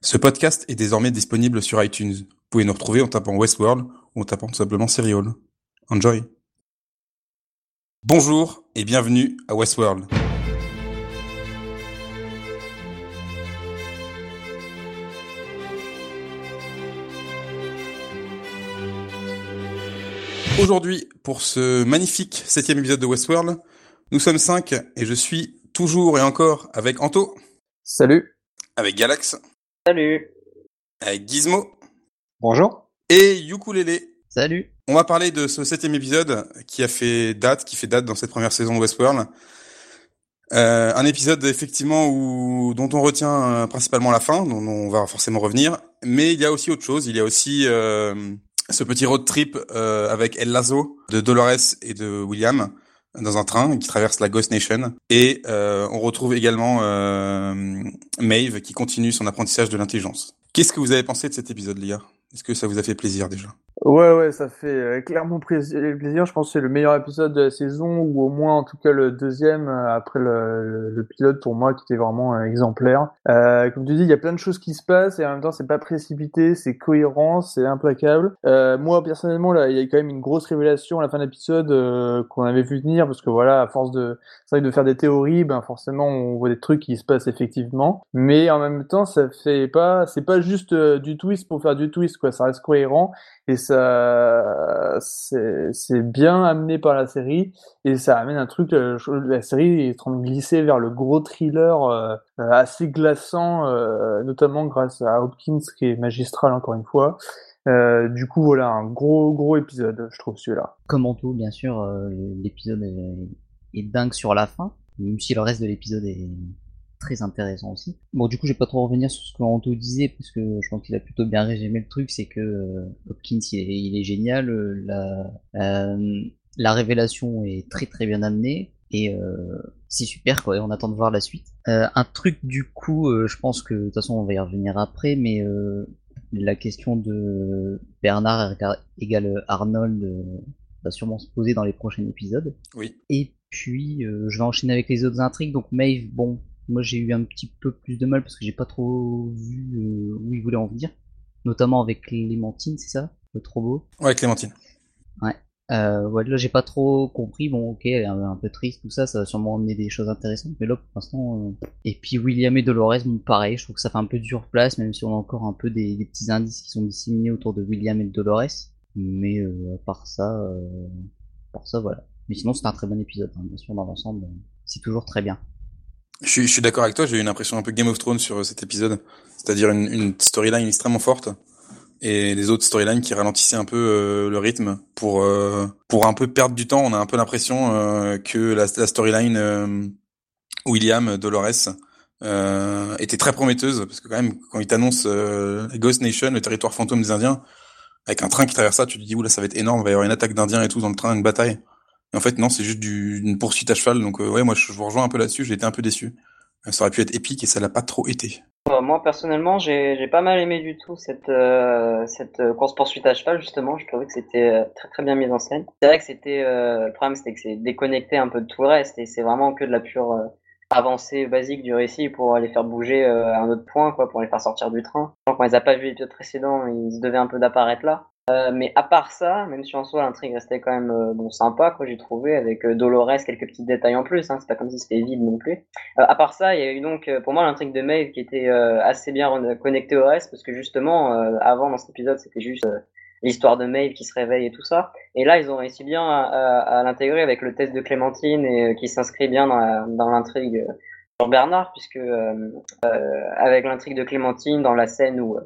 Ce podcast est désormais disponible sur iTunes. Vous pouvez nous retrouver en tapant Westworld ou en tapant tout simplement Serial. Enjoy. Bonjour et bienvenue à Westworld. Aujourd'hui, pour ce magnifique septième épisode de Westworld, nous sommes cinq et je suis toujours et encore avec Anto. Salut. Avec Galax. Salut. Avec Gizmo. Bonjour. Et Ukulele. Salut. On va parler de ce septième épisode qui a fait date, qui fait date dans cette première saison de Westworld. Euh, un épisode effectivement où dont on retient euh, principalement la fin, dont on va forcément revenir, mais il y a aussi autre chose. Il y a aussi euh, ce petit road trip euh, avec El Lazo de Dolores et de William dans un train qui traverse la Ghost Nation. Et euh, on retrouve également euh, Maeve qui continue son apprentissage de l'intelligence. Qu'est-ce que vous avez pensé de cet épisode, Lia? Est-ce que ça vous a fait plaisir déjà? Ouais, ouais, ça fait euh, clairement plaisir. Je pense que c'est le meilleur épisode de la saison, ou au moins en tout cas le deuxième euh, après le, pilote pour moi qui était vraiment euh, exemplaire. Comme tu dis, il y a plein de choses qui se passent et en même temps c'est pas précipité, c'est cohérent, c'est implacable. Moi personnellement là, il y a quand même une grosse révélation à la fin de l'épisode qu'on avait vu venir parce que voilà, à force de, vrai de faire des théories, ben forcément on voit des trucs qui se passent effectivement, mais en même temps ça fait pas, c'est pas juste du twist pour faire du twist quoi, ça reste cohérent. Et ça c'est bien amené par la série. Et ça amène un truc euh, la série est en train de glisser vers le gros thriller euh, assez glaçant euh, notamment grâce à Hopkins qui est magistral encore une fois. Euh, du coup voilà un gros gros épisode je trouve celui-là. Comme en tout bien sûr euh, l'épisode est dingue sur la fin même si le reste de l'épisode est très intéressant aussi. Bon, du coup, je vais pas trop revenir sur ce que Anto disait, parce que je pense qu'il a plutôt bien résumé le truc, c'est que euh, Hopkins, il est, il est génial, euh, la, euh, la révélation est très très bien amenée, et c'est super, quoi, et on attend de voir la suite. Un truc, du coup, je pense que, de toute façon, on va y revenir après, mais la question de Bernard égale Arnold va sûrement se poser dans les prochains épisodes. Oui. Et puis, je vais enchaîner avec les autres intrigues, donc Maeve, bon, moi j'ai eu un petit peu plus de mal parce que j'ai pas trop vu euh, où il voulait en venir, notamment avec Clémentine, c'est ça? Le trop beau Ouais, Clémentine. Ouais. Euh, ouais, là j'ai pas trop compris. Bon, ok, un, un, peu triste, tout ça, ça va sûrement emmener des choses intéressantes, mais là pour l'instant. Euh... Et puis William et Dolores, bon, pareil, je trouve que ça fait un peu dur place, même si on a encore un peu des, des petits indices qui sont disséminés autour de William et de Dolores. Mais euh, à part ça, euh, à part ça, voilà. Mais sinon, c'est un très bon épisode, hein, bien sûr, dans l'ensemble, c'est toujours très bien. Je suis, je suis d'accord avec toi, j'ai eu une impression un peu Game of Thrones sur cet épisode, c'est-à-dire une, une storyline extrêmement forte et les autres storylines qui ralentissaient un peu euh, le rythme pour euh, pour un peu perdre du temps. On a un peu l'impression euh, que la, storyline euh, William Dolores était très prometteuse parce que quand même quand il t'annonce Ghost Nation, le territoire fantôme des Indiens, avec un train qui traverse ça, tu te dis oula ça va être énorme, il va y avoir une attaque d'Indiens et tout dans le train, une bataille. En fait, non, c'est juste du, une poursuite à cheval. Donc, euh, ouais, moi, je, vous rejoins un peu là-dessus. J'ai été un peu déçu. Ça aurait pu être épique et ça l'a pas trop été. Euh, moi, personnellement, j'ai pas mal aimé du tout cette, euh, cette course poursuite à cheval. Justement, je trouvais que c'était très très bien mis en scène. C'est vrai que c'était le problème, c'était que c'est déconnecté un peu de tout le reste et c'est vraiment que de la pure avancée basique du récit pour les faire bouger un autre point, quoi, pour les faire sortir du train. Quand ils n'ont pas vu l'épisode précédent, ils se devaient un peu d'apparaître là. Euh, mais à part ça, même si en soi l'intrigue restait quand même euh, bon sympa, quoi, j'ai trouvé avec euh, Dolores quelques petits détails en plus. Hein, c'est pas comme si c'était vide non plus. à part ça, il y a eu donc pour moi l'intrigue de Maeve qui était assez bien connectée au reste parce que justement avant dans cet épisode c'était juste l'histoire de Maeve qui se réveille et tout ça. Et là ils ont réussi bien à, à, à l'intégrer avec le test de Clémentine et qui s'inscrit bien dans l'intrigue sur Bernard puisque avec l'intrigue de Clémentine dans la scène où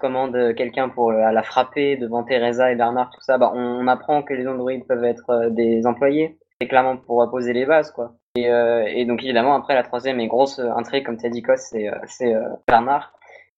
commande quelqu'un pour euh, la frapper devant Teresa et Bernard, tout ça, bah, on, apprend que les androïdes peuvent être euh, des employés. C'est clairement pour poser les bases, quoi. Et, euh, donc évidemment, après la troisième et grosse intrigue, comme tu as dit, c'est euh, Bernard.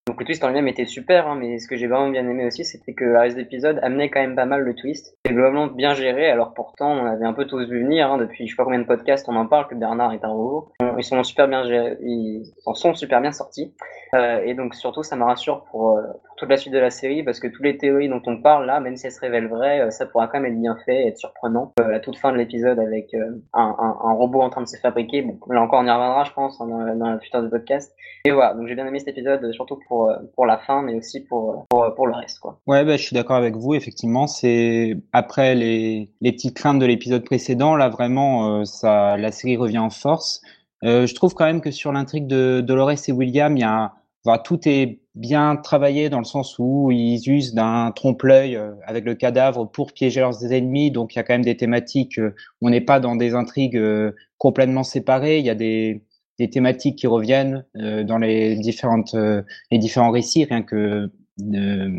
Donc le twist en lui-même était super, hein, mais ce que j'ai vraiment bien aimé aussi, c'était que la reste d'épisode amenait quand même pas mal le twist. C'était globalement bien géré, alors pourtant on avait un peu tous vu venir, hein, depuis je sais pas combien de podcasts on en parle, que Bernard est un robot. Ils sont super bien ils en sont super bien sortis. Euh, et donc surtout ça me rassure pour, euh, pour, toute la suite de la série, parce que toutes les théories dont on parle là, même si elles se révèlent vraies, euh, ça pourra quand même être bien fait être surprenant. À toute fin de l'épisode avec un, robot en train de se fabriquer, bon, là encore on y reviendra je pense dans, dans la future du podcast. Et voilà, donc j'ai bien aimé cet épisode, surtout pour pour, pour la fin, mais aussi pour, pour, pour le reste. Quoi. Ouais, bah, je suis d'accord avec vous. Effectivement, c'est après les, les petites craintes de l'épisode précédent, là vraiment, euh, ça, la série revient en force. Euh, je trouve quand même que sur l'intrigue de Dolores et William, il y a, enfin, tout est bien travaillé dans le sens où ils usent d'un trompe-l'œil euh, avec le cadavre pour piéger leurs ennemis. Donc il y a quand même des thématiques. Euh, on n'est pas dans des intrigues euh, complètement séparées. Il y a des des thématiques qui reviennent euh, dans les différentes euh, les différents récits, rien que de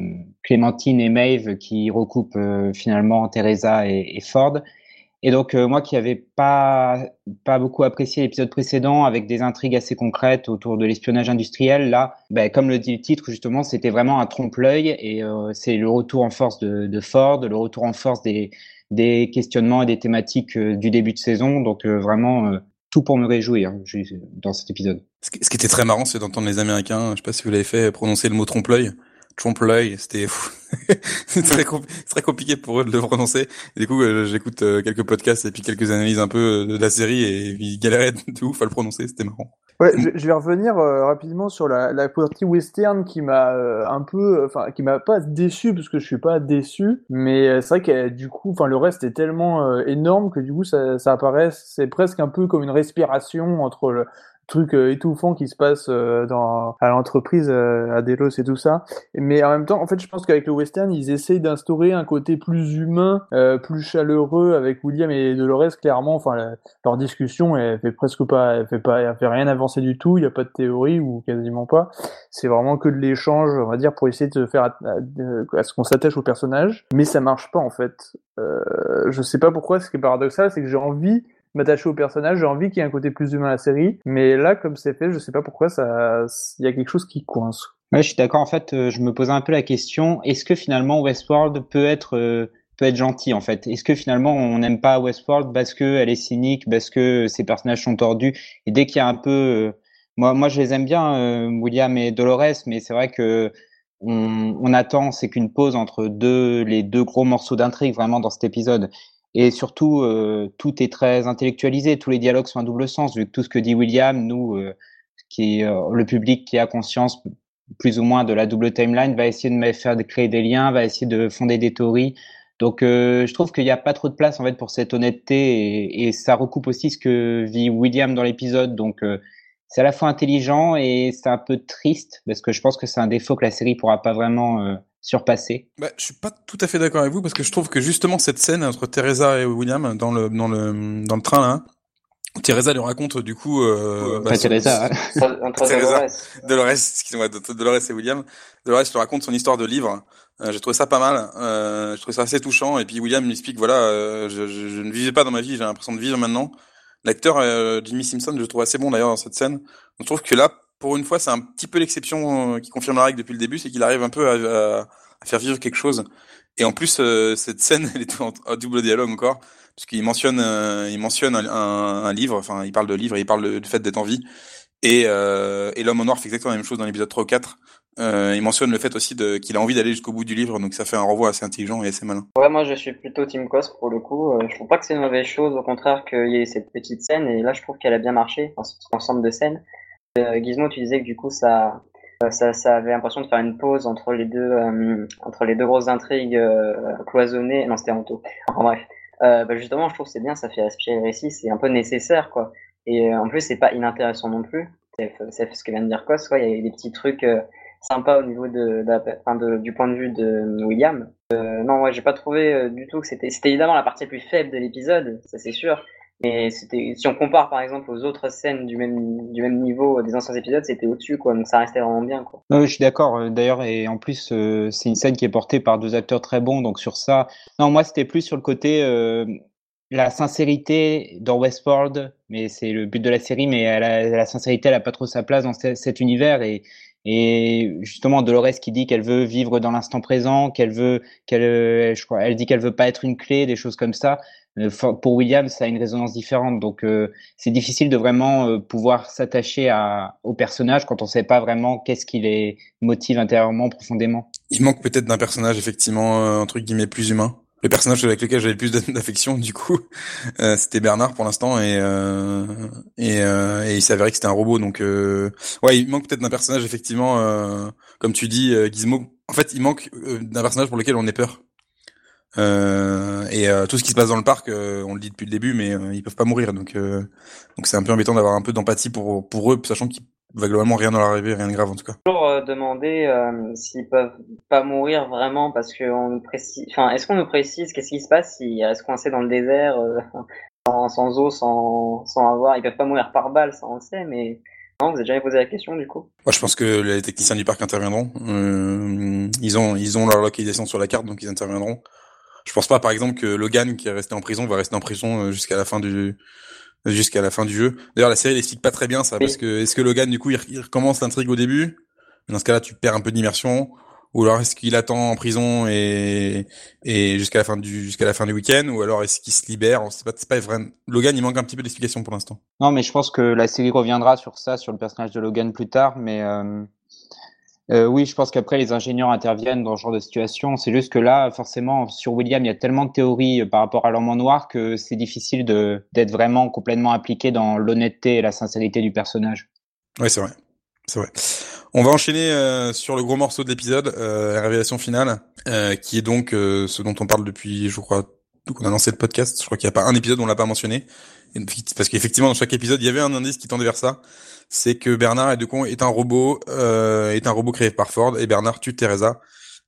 Clémentine et Maeve qui recoupent euh, finalement Teresa et, Ford. Et donc moi qui n'avais pas pas beaucoup apprécié l'épisode précédent avec des intrigues assez concrètes autour de l'espionnage industriel, là, ben, comme le dit le titre justement, c'était vraiment un trompe-l'œil et c'est le retour en force de, de, Ford, le retour en force des des questionnements et des thématiques du début de saison. Donc vraiment tout pour me réjouir dans cet épisode. Ce qui était très marrant, c'est d'entendre les Américains, je sais pas si vous l'avez fait, prononcer le mot trompe-l'œil. Trompe-l'œil, c'était très, très compliqué pour eux de le prononcer. Du coup, euh, j'écoute euh, quelques podcasts et puis quelques analyses un peu de la série et ils galéraient de ouf à le prononcer, c'était marrant. Ouais, je, je vais revenir euh, rapidement sur la, la partie western qui m'a euh, un peu, enfin, qui m'a pas déçu parce que je suis pas déçu, mais c'est vrai que du coup, enfin, le reste est tellement énorme que du coup, ça, ça apparaît, c'est presque un peu comme une respiration entre le, trucs euh, étouffants qui se passent euh, dans à l'entreprise euh, à Delos et tout ça. Mais en même temps en fait je pense qu'avec le western ils essayent d'instaurer un côté plus humain plus chaleureux avec William et Dolores clairement. Enfin leur discussion elle fait presque pas elle fait pas elle fait rien avancer du tout. Il y a pas de théorie ou quasiment pas. C'est vraiment que de l'échange on va dire pour essayer de faire à, à, ce qu'on s'attache au personnage. Mais ça marche pas en fait. Euh, je sais pas pourquoi. Ce qui est paradoxal c'est que j'ai envie m'attacher au personnage, j'ai envie qu'il y ait un côté plus humain à la série, mais là, comme c'est fait, je sais pas pourquoi ça, il y a quelque chose qui coince. Ouais, je suis d'accord. En fait, euh, je me posais un peu la question est-ce que finalement Westworld peut être euh, peut être gentil en fait? Est-ce que finalement on n'aime pas Westworld parce que elle est cynique, parce que ses personnages sont tordus? Et dès qu'il y a un peu, euh, moi, moi je les aime bien, William et Dolores, mais c'est vrai que on, on attend, c'est qu'une pause entre deux les deux gros morceaux d'intrigue vraiment dans cet épisode. Et surtout, euh, tout est très intellectualisé, tous les dialogues sont à double sens, vu que tout ce que dit William, nous, euh, qui euh, le public qui a conscience plus ou moins de la double timeline, va essayer de faire de créer des liens, va essayer de fonder des théories. Donc, je trouve qu'il n'y a pas trop de place en fait pour cette honnêteté, et, et ça recoupe aussi ce que vit William dans l'épisode. Donc, c'est à la fois intelligent et c'est un peu triste parce que je pense que c'est un défaut que la série pourra pas vraiment surpassé. Bah, je suis pas tout à fait d'accord avec vous parce que je trouve que justement cette scène entre Teresa et William dans le dans le dans le train là, Teresa lui raconte du coup euh, bah, Teresa, hein. Teresa Dolores, excusez-moi, Dolores et William, Dolores lui raconte son histoire de livre. Euh, j'ai trouvé ça pas mal, euh, j'ai trouvé ça assez touchant et puis William lui explique voilà, euh, je, je, je, ne vivais pas dans ma vie, j'ai l'impression de vivre maintenant. L'acteur euh, Jimmy Simpson, je le trouve assez bon d'ailleurs dans cette scène. On trouve que là pour une fois, c'est un petit peu l'exception euh, qui confirme la règle depuis le début, c'est qu'il arrive un peu à, faire vivre quelque chose. Et en plus, euh, cette scène, elle est en, double dialogue encore, puisqu'il mentionne, euh, il mentionne un, livre, enfin, il parle de livre, il parle du fait d'être en vie. Et, et l'homme en noir fait exactement la même chose dans l'épisode 3 ou 4. Euh, il mentionne le fait aussi qu'il a envie d'aller jusqu'au bout du livre, donc ça fait un renvoi assez intelligent et assez malin. Ouais, moi je suis plutôt Team Cos pour le coup. Je trouve pas que c'est une mauvaise chose, au contraire qu'il y ait cette petite scène, et là je trouve qu'elle a bien marché, enfin, cet ensemble de scènes. Euh, Gizmo, tu disais que du coup, ça, euh, ça, ça avait l'impression de faire une pause entre les deux, euh, entre les deux grosses intrigues cloisonnées. Non, c'était Anto. Enfin bref. bah justement, je trouve que c'est bien, ça fait respirer le récit, c'est un peu nécessaire, quoi. Et en plus, c'est pas inintéressant non plus. C'est ce que vient de dire Kos, quoi. Il y a des petits trucs sympas au niveau de, du point de vue de William. Euh, non, ouais, j'ai pas trouvé du tout que c'était. C'était évidemment la partie la plus faible de l'épisode, ça c'est sûr. Mais c'était, si on compare par exemple aux autres scènes du même, du même niveau des anciens épisodes, c'était au-dessus, quoi. Donc ça restait vraiment bien, quoi. je suis d'accord. Euh, d'ailleurs, et en plus, euh, c'est une scène qui est portée par deux acteurs très bons. Donc sur ça, non, moi c'était plus sur le côté euh, la sincérité dans Westworld, mais c'est le but de la série. Mais la sincérité, elle a pas trop sa place dans cet univers et Et justement, Dolores qui dit qu'elle veut vivre dans l'instant présent, qu'elle veut, qu'elle, je crois, elle dit qu'elle veut pas être une clé, des choses comme ça. Euh, pour William, ça a une résonance différente. Donc, euh, c'est difficile de vraiment euh, pouvoir s'attacher au personnage quand on ne sait pas vraiment qu'est-ce qui les motive intérieurement, profondément. Il manque peut-être d'un personnage, effectivement, entre guillemets, plus humain. Le personnage avec lequel j'avais plus d'affection, du coup, c'était Bernard pour l'instant, et et, et, il s'avérait que c'était un robot. Donc, ouais, il manque peut-être d'un personnage, effectivement, comme tu dis, Gizmo. En fait, il manque d'un personnage pour lequel on ait peur. Euh, et euh, tout ce qui se passe dans le parc, euh, on le dit depuis le début, mais ils peuvent pas mourir, donc donc c'est un peu embêtant d'avoir un peu d'empathie pour pour eux, sachant qu'il va globalement rien dans l'arrivée, rien de grave en tout cas. Toujours demander s'ils peuvent pas mourir vraiment parce qu'on précise, enfin est-ce qu'on nous précise qu'est-ce qui se passe s'ils restent coincés dans le désert sans, sans, eau, sans sans avoir, ils peuvent pas mourir par balle, ça on le sait, mais non, vous avez jamais posé la question du coup Moi, je pense que les techniciens du parc interviendront. ils ont ils ont leur localisation sur la carte, donc ils interviendront. Je pense pas, par exemple, que Logan, qui est resté en prison, va rester en prison euh, jusqu'à la fin du jusqu'à la fin du jeu. D'ailleurs, la série l'explique pas très bien ça, parce que est-ce que Logan, du coup, il, recommence l'intrigue au début? Dans ce cas-là, tu perds un peu d'immersion. Ou alors est-ce qu'il attend en prison et et jusqu'à la fin du jusqu'à la fin du week-end? Ou alors est-ce qu'il se libère? C'est pas c'est pas vrai. Logan, il manque un petit peu d'explication pour l'instant. Non, mais je pense que la série reviendra sur ça, sur le personnage de Logan plus tard, mais euh, euh, oui, je pense qu'après les ingénieurs interviennent dans ce genre de situation. C'est juste que là, forcément, sur William, il y a tellement de théories euh, par rapport à l'homme en noir que c'est difficile d'être vraiment complètement impliqué dans l'honnêteté et la sincérité du personnage. Oui, c'est vrai, c'est vrai. On va enchaîner euh, sur le gros morceau de l'épisode, la révélation finale, qui est donc ce dont on parle depuis, je crois, qu'on a lancé le podcast. Je crois qu'il n'y a pas un épisode où on l'a pas mentionné, parce qu'effectivement dans chaque épisode, il y avait un indice qui tendait vers ça c'est que Bernard est un robot, euh, est un robot créé par Ford et Bernard tue Teresa.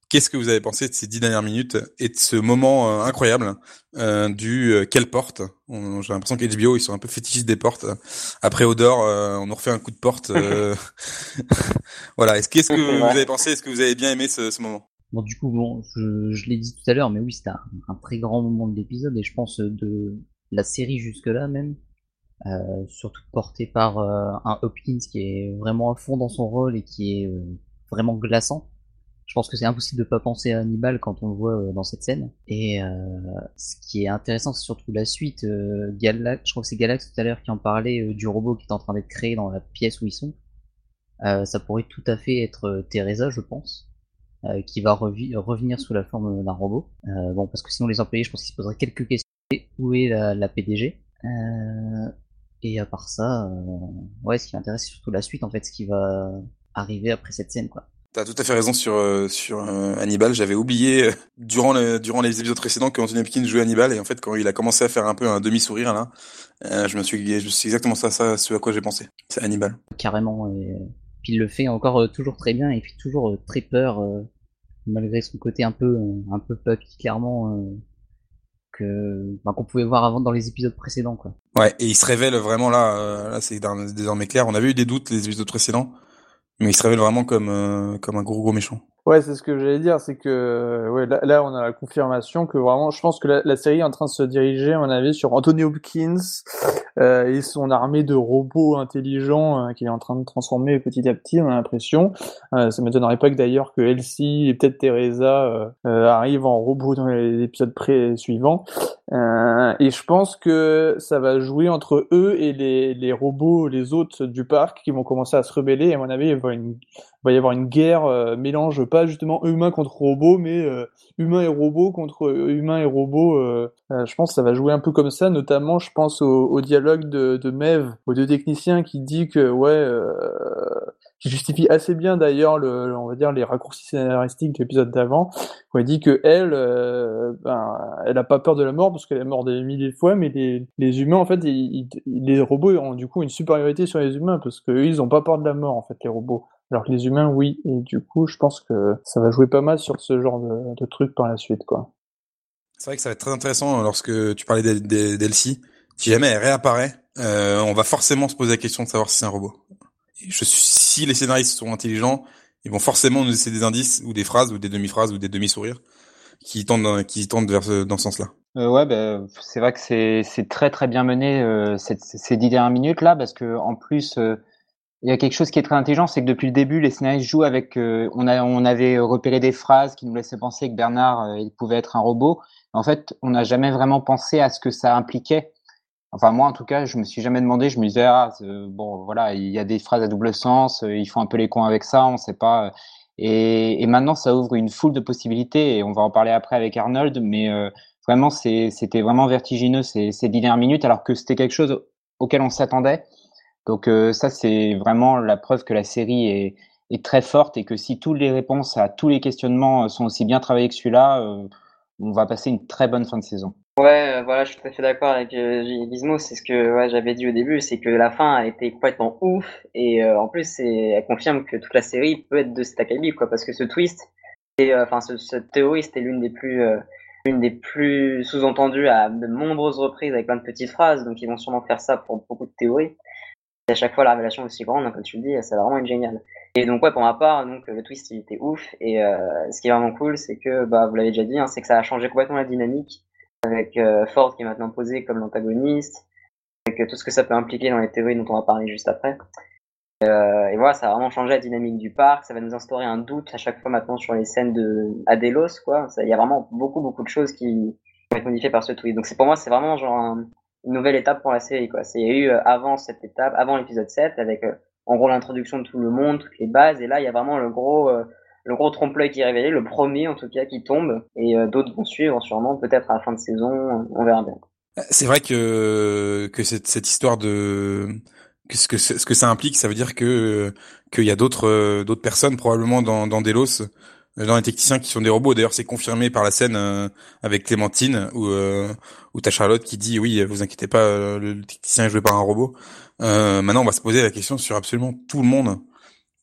Qu'est-ce que vous avez pensé de ces dix dernières minutes et de ce moment euh, incroyable euh, du euh, quelle porte J'ai l'impression qu'HBO ils sont un peu fétichistes des portes. Après Odor, on nous refait un coup de porte. voilà. Est-ce qu'est-ce que vous avez pensé? Est-ce que vous avez bien aimé ce, ce moment? Bon, du coup, bon, je, je l'ai dit tout à l'heure, mais oui, c'était un, un, très grand moment de l'épisode et je pense de la série jusque-là même. Euh, surtout porté par euh, un Hopkins qui est vraiment à fond dans son rôle et qui est euh, vraiment glaçant. Je pense que c'est impossible de pas penser à Hannibal quand on le voit dans cette scène. Et ce qui est intéressant, c'est surtout la suite. Galax, je crois que c'est Galax tout à l'heure qui en parlait du robot qui est en train d'être créé dans la pièce où ils sont. ça pourrait tout à fait être Teresa, je pense. qui va revenir sous la forme d'un robot. bon, parce que sinon les employés, je pense qu'ils se poseraient quelques questions. Où est la, la PDG et à part ça, euh, ouais, ce qui m'intéresse, c'est surtout la suite, en fait, ce qui va arriver après cette scène, quoi. T'as tout à fait raison sur euh, sur euh, Hannibal. J'avais oublié durant le, durant les épisodes précédents que Anthony Hopkins jouait Hannibal et en fait quand il a commencé à faire un peu un demi sourire là, je me suis je suis exactement ça ça ce à quoi j'ai pensé. C'est Hannibal. Carrément. Et puis il le fait encore toujours très bien et puis toujours très peur malgré son côté un peu un peu puppy clairement ben, qu'on pouvait voir avant dans les épisodes précédents quoi. Ouais, et il se révèle vraiment là, euh, là c'est désormais clair. On avait eu des doutes les épisodes précédents, mais il se révèle vraiment comme euh, comme un gros gros méchant. Ouais, c'est ce que j'allais dire, c'est que là, on a la confirmation que vraiment, je pense que la, série est en train de se diriger, à mon avis, sur Anthony Hopkins euh, et son armée de robots intelligents euh, qui est en train de transformer petit à petit, on a l'impression. Euh, ça m'étonnerait pas que d'ailleurs que Elsie et peut-être Teresa euh, euh, arrivent en robot dans les épisodes pré suivants. Et je pense que ça va jouer entre eux et les, les robots, les autres du parc qui vont commencer à se rebeller. Et à mon avis, il va, y avoir une guerre mélange pas justement humain contre robot, mais euh, humain et robot contre humain et robot. Euh, euh, je pense que ça va jouer un peu comme ça, notamment je pense au, dialogue de, de Mev, aux deux techniciens qui dit que ouais, qui justifie assez bien d'ailleurs le, on va dire les raccourcis scénaristiques de l'épisode d'avant, où elle dit que elle, ben, elle a pas peur de la mort parce qu'elle est morte des milliers de fois, mais les, les humains en fait, les robots ont du coup une supériorité sur les humains parce qu'eux ils ont pas peur de la mort en fait les robots. Alors que les humains, oui. Et du coup, je pense que ça va jouer pas mal sur ce genre de, trucs par la suite, quoi. C'est vrai que ça va être très intéressant lorsque tu parlais d'Elsie. Si jamais elle réapparaît, euh, on va forcément se poser la question de savoir si c'est un robot. Si les scénaristes sont intelligents, ils vont forcément nous laisser des indices ou des phrases ou des demi-phrases ou des demi-sourires qui tendent qui tendent vers dans ce sens-là. Euh, ouais, ben c'est vrai que c'est très très bien mené euh, ces dix dernières minutes là parce que en plus euh, il y a quelque chose qui est très intelligent, c'est que depuis le début, les scénaristes jouent avec. Euh, on, a, on avait repéré des phrases qui nous laissaient penser que Bernard, il pouvait être un robot. En fait, on n'a jamais vraiment pensé à ce que ça impliquait. Enfin, moi, en tout cas, je me suis jamais demandé. Je me disais, ah, bon, voilà, il y a des phrases à double sens. ils font un peu les cons avec ça. On sait pas. Et, et, maintenant, ça ouvre une foule de possibilités. Et on va en parler après avec Arnold. Mais euh, vraiment, c'était vraiment vertigineux ces, ces dernières minutes, alors que c'était quelque chose auquel on s'attendait. Donc euh, ça, c'est vraiment la preuve que la série est, très forte et que si toutes les réponses à tous les questionnements euh, sont aussi bien travaillées que celui-là, euh, on va passer une très bonne fin de saison. Ouais, voilà, je suis tout à fait d'accord avec euh, Gizmo. C'est ce que ouais, j'avais dit au début, c'est que la fin a été complètement ouf et en plus, elle confirme que toute la série peut être de cet acabit, quoi, parce que ce twist, et enfin, ce, cette théorie, c'était l'une des plus une des plus sous-entendues à de nombreuses reprises avec plein de petites phrases, donc ils vont sûrement faire ça pour beaucoup de théories à chaque fois la révélation aussi grande, hein, comme tu le dis, ça va vraiment être génial. Et donc ouais, pour ma part, donc le twist il était ouf. Et euh, ce qui est vraiment cool, c'est que bah vous l'avez déjà dit, hein, c'est que ça a changé complètement la dynamique avec euh, Ford qui est maintenant posé comme l'antagoniste, avec euh, tout ce que ça peut impliquer dans les théories dont on va parler juste après. Euh, et voilà, ça a vraiment changé la dynamique du parc. Ça va nous instaurer un doute à chaque fois maintenant sur les scènes de Adelos, quoi. Il y a vraiment beaucoup beaucoup de choses qui vont être modifiées par ce twist. Donc c'est pour moi, c'est vraiment genre un, une nouvelle étape pour la série. Quoi. C'est eu euh, avant cette étape, avant l'épisode 7, avec euh, en gros l'introduction de tout le monde, toutes les bases, et là il y a vraiment le gros, le gros trompe-l'œil qui est révélé, le premier en tout cas qui tombe, et d'autres vont suivre sûrement, peut-être à la fin de saison, on verra bien. C'est vrai que que cette, cette histoire de que ce que ce que ça implique, ça veut dire que qu'il y a d'autres d'autres personnes probablement dans dans Delos dans les techniciens qui sont des robots. D'ailleurs, c'est confirmé par la scène euh, avec Clémentine où euh, où t'as Charlotte qui dit oui, vous inquiétez pas, euh, le technicien est joué par un robot. Euh, maintenant, on va se poser la question sur absolument tout le monde.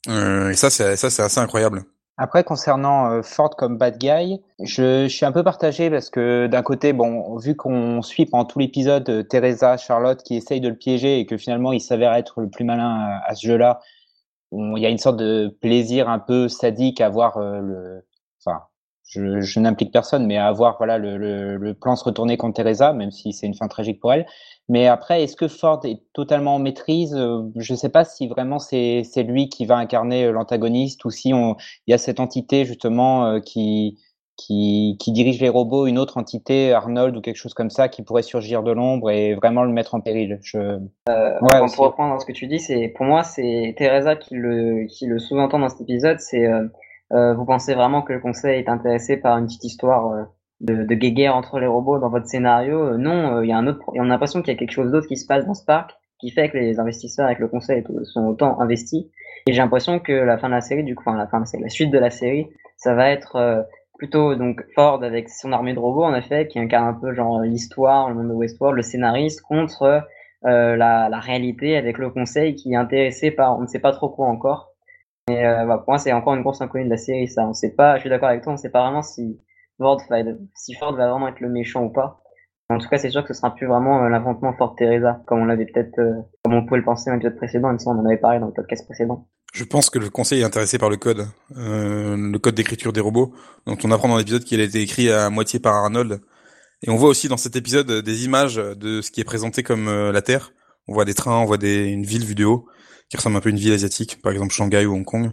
et ça, c'est ça, c'est assez incroyable. Après, concernant Ford comme bad guy, je, suis un peu partagé parce que d'un côté, bon, vu qu'on suit pendant tout l'épisode Teresa, Charlotte qui essaye de le piéger et que finalement il s'avère être le plus malin à ce jeu-là, il y a une sorte de plaisir un peu sadique à voir euh, le, enfin, je, n'implique personne, mais à voir voilà le, le, plan se retourner contre Teresa, même si c'est une fin tragique pour elle. Mais après, est-ce que Ford est totalement en maîtrise? Euh, Je ne sais pas si vraiment c'est c'est lui qui va incarner euh, l'antagoniste ou si on il y a cette entité justement qui qui, qui, dirige les robots, une autre entité, Arnold ou quelque chose comme ça, qui pourrait surgir de l'ombre et vraiment le mettre en péril. Je... Euh, ouais, pour reprendre ce que tu dis, c'est pour moi c'est Teresa qui le qui le sous-entend dans cet épisode. C'est euh, euh, vous pensez vraiment que le Conseil est intéressé par une petite histoire euh, de, de guéguerre entre les robots dans votre scénario euh, Non, il y a un autre. On a l'impression qu'il y a quelque chose d'autre qui se passe dans ce parc qui fait que les investisseurs avec le Conseil sont autant investis. Et j'ai l'impression que la fin de la série, du coup, enfin la fin, c'est la suite de la série, ça va être plutôt donc Ford avec son armée de robots en effet qui incarne un peu genre l'histoire, le monde de Westworld, le scénariste contre euh, la, la, réalité avec le conseil qui est intéressé par on ne sait pas trop quoi encore. Mais euh, bah, pour moi c'est encore une course inconnue de la série ça. On sait pas, je suis d'accord avec toi, on sait pas vraiment si Ford si Ford va vraiment être le méchant ou pas. En tout cas c'est sûr que ce sera plus vraiment euh, l'inventement Ford Teresa comme on l'avait peut-être euh, comme on pouvait le penser dans l'épisode précédent, il on en avait parlé dans le podcast précédent. Je pense que le conseil est intéressé par le code, euh, le code d'écriture des robots. Donc on apprend dans l'épisode qu'il a été écrit à moitié par Arnold. Et on voit aussi dans cet épisode des images de ce qui est présenté comme euh, la Terre. On voit des trains, on voit des, une ville haut, qui ressemble un peu à une ville asiatique, par exemple Shanghai ou Hong Kong.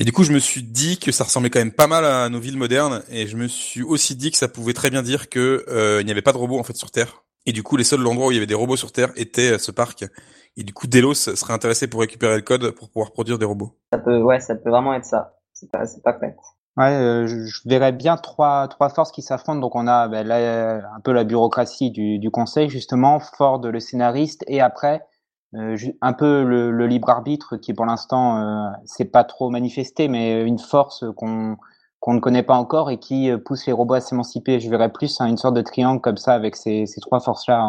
Et du coup, je me suis dit que ça ressemblait quand même pas mal à nos villes modernes, et je me suis aussi dit que ça pouvait très bien dire que euh, il n'y avait pas de robots en fait sur Terre. Et du coup, les seuls endroits où il y avait des robots sur Terre étaient euh, ce parc. Et du coup, Delos serait intéressé pour récupérer le code pour pouvoir produire des robots. Ça peut, ouais, ça peut vraiment être ça. C'est pas, c'est pas Ouais, euh, je, verrais bien trois, trois forces qui s'affrontent. Donc on a ben, là, un peu la bureaucratie du, du conseil justement, Ford le scénariste, et après un peu le, libre arbitre qui pour l'instant euh, c'est pas trop manifesté, mais une force qu'on qu'on ne connaît pas encore et qui euh, pousse les robots à s'émanciper. Je verrais plus hein, une sorte de triangle comme ça avec ces, ces trois forces là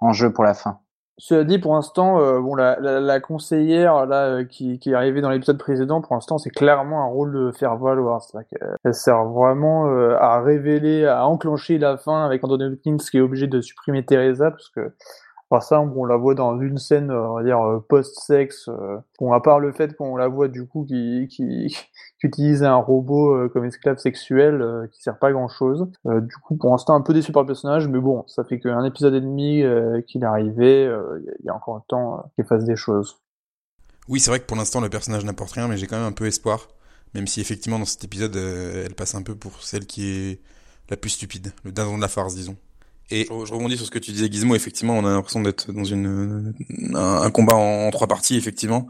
en, jeu pour la fin. Cela dit, pour l'instant, euh, bon, la, conseillère là euh, qui, qui est arrivée dans l'épisode précédent, pour l'instant, c'est clairement un rôle de faire valoir. Elle sert vraiment euh, à révéler, à enclencher la fin avec Anthony Hopkins qui est obligé de supprimer Teresa parce que par ça, on la voit dans une scène, on va dire post-sexe. bon, à part le fait qu'on la voit du coup qui, utilise un robot euh, comme esclave sexuel euh, qui sert pas à grand chose. Euh, du coup, pour l'instant, un peu déçu par le personnage, mais bon, ça fait qu'un épisode et demi qu'il est arrivé, il y a encore un temps qu'il fasse des choses. Oui, c'est vrai que pour l'instant, le personnage n'apporte rien, mais j'ai quand même un peu espoir. Même si effectivement, dans cet épisode, euh, elle passe un peu pour celle qui est la plus stupide, le dindon de la farce, disons. Et je rebondis sur ce que tu disais, Gizmo. Effectivement, on a l'impression d'être dans une un, combat en, trois parties. Effectivement,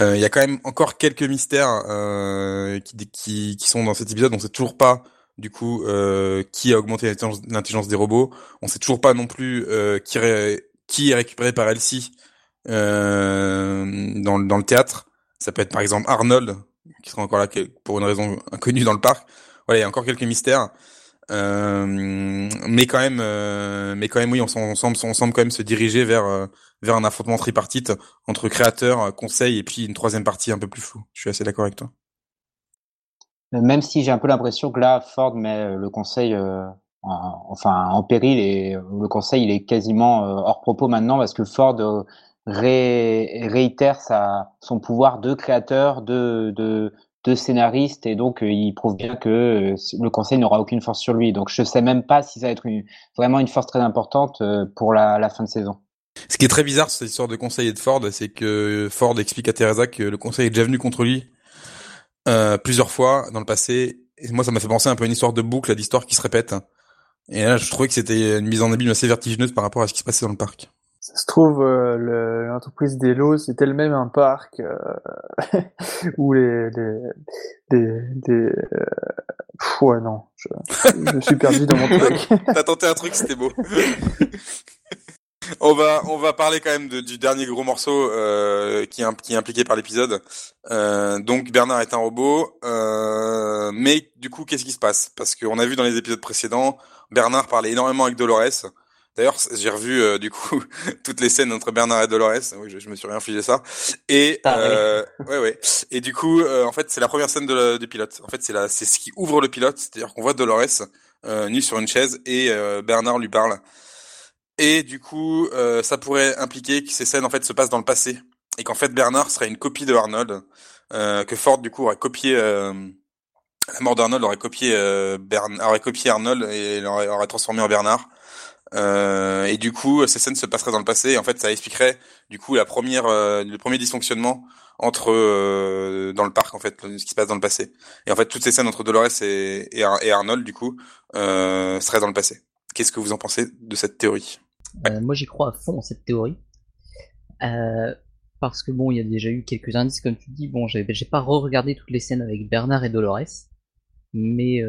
euh, il y a quand même encore quelques mystères euh, qui, qui, qui sont dans cet épisode. On sait toujours pas du coup euh, qui a augmenté l'intelligence des robots. On sait toujours pas non plus euh, qui, qui est récupéré par Elsie euh, dans, dans le théâtre. Ça peut être par exemple Arnold qui sera encore là pour une raison inconnue dans le parc. Voilà, il y a encore quelques mystères. Euh, mais quand même, euh, mais quand même, oui, on, semble, on semble quand même se diriger vers euh, vers un affrontement tripartite entre créateur, conseil et puis une troisième partie un peu plus floue. Je suis assez d'accord avec toi. Même si j'ai un peu l'impression que là, Ford met le conseil en, enfin en péril et le conseil il est quasiment hors propos maintenant parce que Ford réitère sa, son pouvoir de créateur, de, de, de scénariste et donc euh, il prouve bien que euh, le conseil n'aura aucune force sur lui. Donc je sais même pas si ça va être vraiment une force très importante euh, pour la, fin de saison. Ce qui est très bizarre cette histoire de conseil et de Ford, c'est que Ford explique à Teresa que le conseil est déjà venu contre lui plusieurs fois dans le passé. Et moi, ça m'a fait penser un peu à une histoire de boucle, d'histoire qui se répète. Et là, je trouvais que c'était une mise en abîme assez vertigineuse par rapport à ce qui se passait dans le parc. Ça se trouve, euh, l'entreprise d'Elo, c'est elle-même un parc euh, où les, les, des euh... ouais non, je, je, suis perdu dans mon truc. T'as tenté un truc, c'était beau. on va on va parler quand même de, du dernier gros morceau euh, qui, est, qui est impliqué par l'épisode. Euh, donc Bernard est un robot, euh, mais du coup qu'est-ce qui se passe? Parce qu'on a vu dans les épisodes précédents, Bernard parlait énormément avec Dolores. D'ailleurs, j'ai revu euh, du coup toutes les scènes entre Bernard et Dolores. Oui, je, je me suis réinfligé ça. Et euh, ouais, ouais. Et du coup, euh, en fait, c'est la première scène de du pilote. En fait, c'est la, c'est ce qui ouvre le pilote, c'est-à-dire qu'on voit Dolores euh, nue sur une chaise et euh, Bernard lui parle. Et du coup, ça pourrait impliquer que ces scènes en fait se passent dans le passé et qu'en fait Bernard serait une copie de Arnold, que Ford du coup aurait copié. la mort d'Arnold aurait copié Bern aurait copié Arnold et l'aurait aurait transformé en Bernard. Euh, et du coup, ces scènes se passeraient dans le passé. Et en fait, ça expliquerait du coup la première, euh, le premier dysfonctionnement entre euh, dans le parc en fait, ce qui se passe dans le passé. Et en fait, toutes ces scènes entre Dolores et, Arnold du coup euh, seraient dans le passé. Qu'est-ce que vous en pensez de cette théorie? Euh, Moi, j'y crois à fond cette théorie. parce que bon, il y a déjà eu quelques indices, comme tu dis. Bon, j'ai pas re-regardé toutes les scènes avec Bernard et Dolores, mais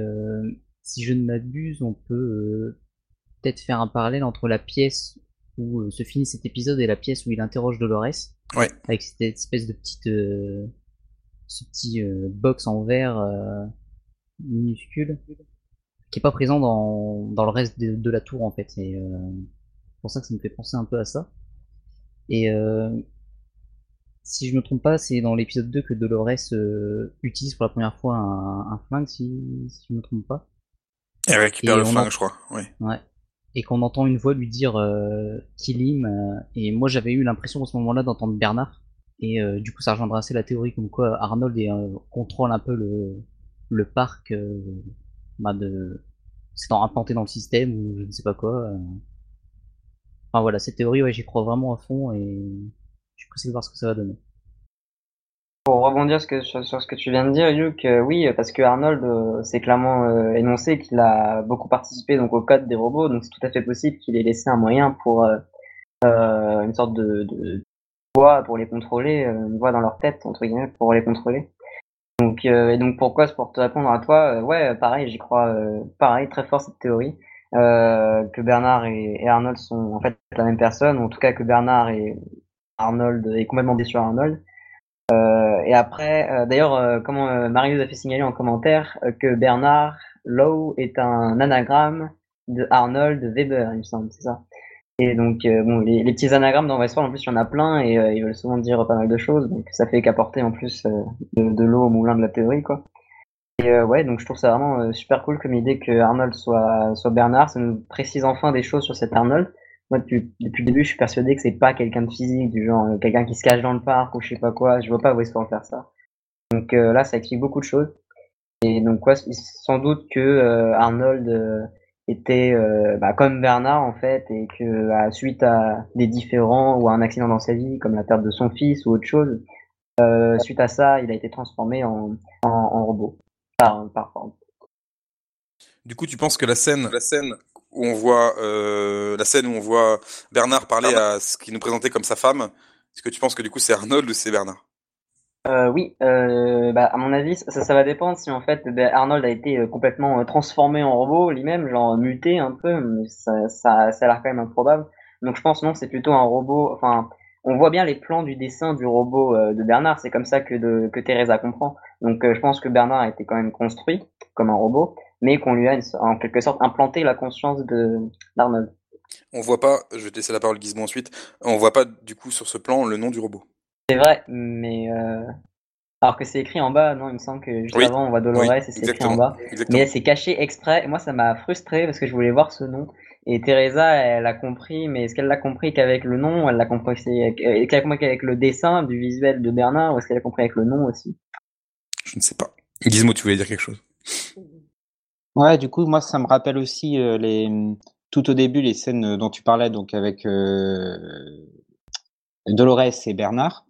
si je ne m'abuse, on peut peut-être faire un parallèle entre la pièce où euh, se finit cet épisode et la pièce où il interroge Dolores. Ouais. Avec cette espèce de petite, euh, ce petit euh, box en verre minuscule qui est pas présent dans, dans le reste de, la tour en fait. C'est pour ça que ça me fait penser un peu à ça. Et si je me trompe pas, c'est dans l'épisode 2 que Dolores utilise pour la première fois un, un flingue, si, si je me trompe pas. Elle récupère le flingue, je crois. Oui. Ouais et qu'on entend une voix lui dire euh. Euh, et moi j'avais eu l'impression à ce moment-là d'entendre Bernard. Et euh, du coup ça rejoindra assez la théorie comme quoi Arnold est, euh, contrôle un peu le, le parc bah de s'étant implanté dans le système ou je ne sais pas quoi. Enfin voilà, cette théorie, ouais, j'y crois vraiment à fond et je suis pressé de voir ce que ça va donner. Pour rebondir sur, ce que tu viens de dire, Luke, euh, oui, parce que Arnold euh, s'est clairement euh, énoncé qu'il a beaucoup participé donc au code des robots, donc c'est tout à fait possible qu'il ait laissé un moyen pour une sorte de, de, voix pour les contrôler, une voix dans leur tête entre guillemets pour les contrôler. Donc et donc pourquoi pour te répondre à toi, ouais, pareil, j'y crois, pareil, très fort cette théorie. que Bernard et, et, Arnold sont en fait la même personne, ou en tout cas que Bernard et Arnold est complètement déçu à Arnold, euh, et après, euh, d'ailleurs, euh, comment euh, Marie nous a fait signaler en commentaire que Bernard Lowe est un anagramme de Arnold Weber, il me semble, c'est ça. Et donc, bon, les, les, petits anagrammes dans Westworld, en plus, il y en a plein et ils veulent souvent dire pas mal de choses, donc ça fait qu'apporter en plus de, de l'eau au moulin de la théorie, quoi. Et ouais, donc je trouve ça vraiment super cool comme idée que Arnold soit, soit Bernard, ça nous précise enfin des choses sur cet Arnold moi depuis, depuis le début je suis persuadé que c'est pas quelqu'un de physique du genre euh, quelqu'un qui se cache dans le parc ou je sais pas quoi. Je vois pas Westworld faire ça. Donc euh, là ça explique beaucoup de choses. Et donc quoi sans doute que euh, Arnold était bah, comme Bernard en fait et que suite à des différents ou à un accident dans sa vie comme la perte de son fils ou autre chose suite à ça, il a été transformé en, en, en robot. Par, par, par- Du coup, tu penses que la scène, la scène où on voit, euh, la scène où on voit Bernard parler à ce qu'il nous présentait comme sa femme, est-ce que tu penses que du coup c'est Arnold ou c'est Bernard? Euh, oui, euh, bah, à mon avis, ça, ça va dépendre si en fait ben, Arnold a été euh, complètement transformé en robot lui-même, genre muté un peu, mais ça, ça, ça a l'air quand même improbable. Donc je pense non, c'est plutôt un robot. Enfin, on voit bien les plans du dessin du robot de Bernard, c'est comme ça que, de, que Teresa comprend. Donc je pense que Bernard a été quand même construit comme un robot, mais qu'on lui a une- en quelque sorte implanté la conscience de d'Arnold. On voit pas, je vais te laisser la parole Gizmo ensuite, on voit pas du coup sur ce plan le nom du robot. C'est vrai, mais euh, alors que c'est écrit en bas, non, il me semble que juste Oui, avant on voit Dolores oui, et c'est écrit en bas. Exactement. Mais c'est caché exprès. Et moi, ça m'a frustré parce que je voulais voir ce nom. Et Teresa, elle a compris, mais est-ce qu'elle l'a compris qu'avec le nom, elle l'a compris, qu'elle a compris qu'avec le dessin du visuel de Bernard, ou est-ce qu'elle a compris avec le nom aussi? Je ne sais pas. Gizmo, tu voulais dire quelque chose? Ouais, du coup, moi, ça me rappelle aussi euh, les tout au début les scènes dont tu parlais, donc avec euh, Dolores et Bernard.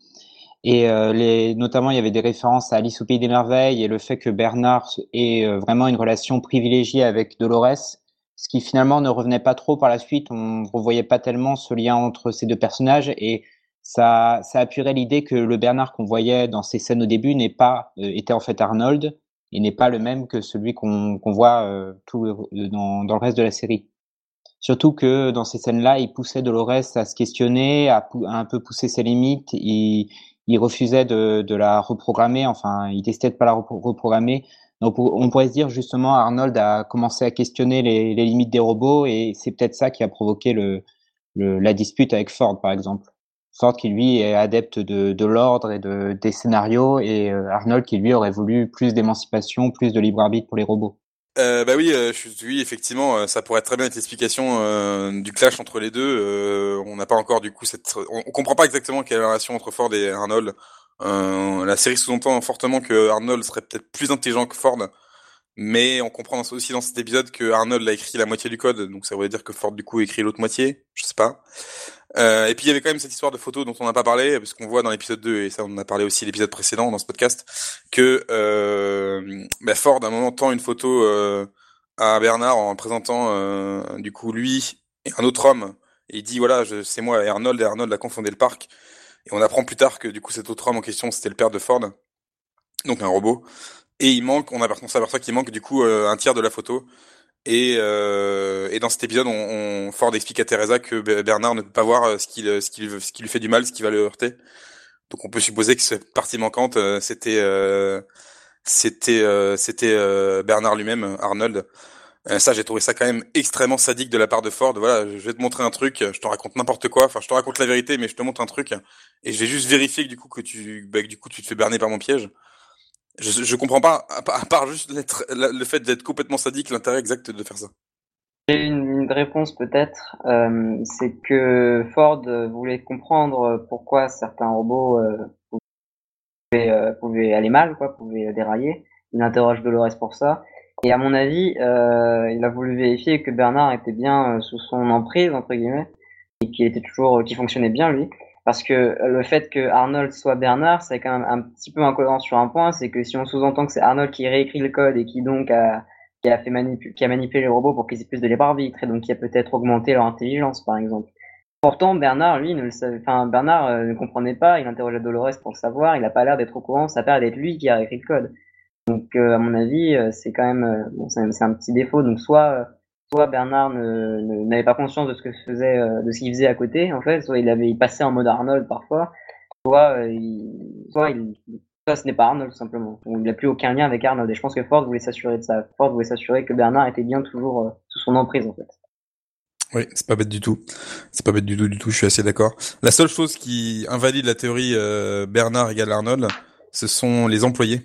Et euh, les, notamment, il y avait des références à Alice au pays des merveilles et le fait que Bernard ait euh, vraiment une relation privilégiée avec Dolores, ce qui finalement ne revenait pas trop par la suite. On ne revoyait pas tellement ce lien entre ces deux personnages et ça, ça l'idée que le Bernard qu'on voyait dans ces scènes au début n'est pas euh, était en fait Arnold et n'est pas le même que celui qu'on qu'on voit euh, tout le- dans, dans le reste de la série. Surtout que dans ces scènes-là, il poussait Dolores à se questionner, à, à un peu pousser ses limites. Il, il refusait de, de la reprogrammer, enfin, il testait de pas la repro- reprogrammer. Donc, on on pourrait se dire justement, Arnold a commencé à questionner les, les limites des robots et c'est peut-être ça qui a provoqué le, le, la dispute avec Ford, par exemple. Ford qui lui est adepte de, de l'ordre et de, des scénarios et euh, Arnold qui lui aurait voulu plus d'émancipation, plus de libre arbitre pour les robots. Euh, bah oui, euh, je effectivement, ça pourrait très bien être l'explication du clash entre les deux. On n'a pas encore du coup cette, on, on comprend pas exactement quelle est la relation entre Ford et Arnold. La série sous-entend fortement que Arnold serait peut-être plus intelligent que Ford, mais on comprend aussi dans cet épisode que Arnold a écrit la moitié du code, donc ça voudrait dire que Ford du coup écrit l'autre moitié. Je sais pas. Euh, et puis il y avait quand même cette histoire de photos dont on n'a pas parlé, parce qu'on voit dans l'épisode 2, et ça on en a parlé aussi l'épisode précédent dans ce podcast, que euh, bah, Ford à un moment tend une photo euh, à Bernard en présentant du coup lui et un autre homme, et il dit voilà c'est moi Arnold, et Arnold a confondé le parc, et on apprend plus tard que du coup cet autre homme en question c'était le père de Ford, donc un robot, et il manque, on, on s'aperçoit qu'il manque du coup euh, un tiers de la photo, et, euh, et dans cet épisode, on, on- Ford explique à Teresa que Be- Bernard ne peut pas voir euh, ce qui, le- ce qui, ce qui lui fait du mal, ce qui va le heurter. Donc on peut supposer que cette partie manquante, euh, c'était euh, c'était euh, c'était euh, Bernard lui-même, Arnold. Euh, ça, j'ai trouvé ça quand même extrêmement sadique de la part de Ford. Voilà, je vais te montrer un truc, je te raconte n'importe quoi. Enfin, je te raconte la vérité, mais je te montre un truc et je vais juste vérifier que du coup que tu, bah, que du coup tu te fais berner par mon piège. Je, comprends pas, à part- juste le fait d'être complètement sadique, l'intérêt exact de faire ça. J'ai une, réponse peut-être, euh, c'est que Ford voulait comprendre pourquoi certains robots euh, pouvaient, euh, pouvaient aller mal, quoi, pouvaient dérailler. Il interroge Dolores pour ça. Et à mon avis, il a voulu vérifier que Bernard était bien sous son emprise entre guillemets et qu'il était toujours, qu'il fonctionnait bien lui. Parce que le fait que Arnold soit Bernard, c'est quand même un petit peu incohérent sur un point, c'est que si on sous-entend que c'est Arnold qui réécrit le code et qui donc a qui a fait manipu- qui a manipulé les robots pour qu'ils aient plus de libre arbitre et donc qui a peut-être augmenté leur intelligence par exemple. Pourtant Bernard lui ne le savait, enfin Bernard euh, ne comprenait pas, il interrogeait Dolores pour le savoir, il a pas l'air d'être au courant, ça a l'air d'être lui qui a écrit le code. Donc euh, à mon avis euh, c'est quand même euh, bon, c'est un petit défaut donc soit euh, soit Bernard n'avait pas conscience de ce que euh, de qu'il faisait à côté en fait, soit il avait passait en mode Arnold parfois, soit euh, ce n'est pas Arnold, simplement. Il n'a plus aucun lien avec Arnold. Et je pense que Ford voulait s'assurer de ça. Ford voulait s'assurer que Bernard était bien toujours euh, sous son emprise, en fait. Oui, c'est pas bête du tout. C'est pas bête du tout, du tout. Je suis assez d'accord. La seule chose qui invalide la théorie Bernard égale Arnold, ce sont les employés,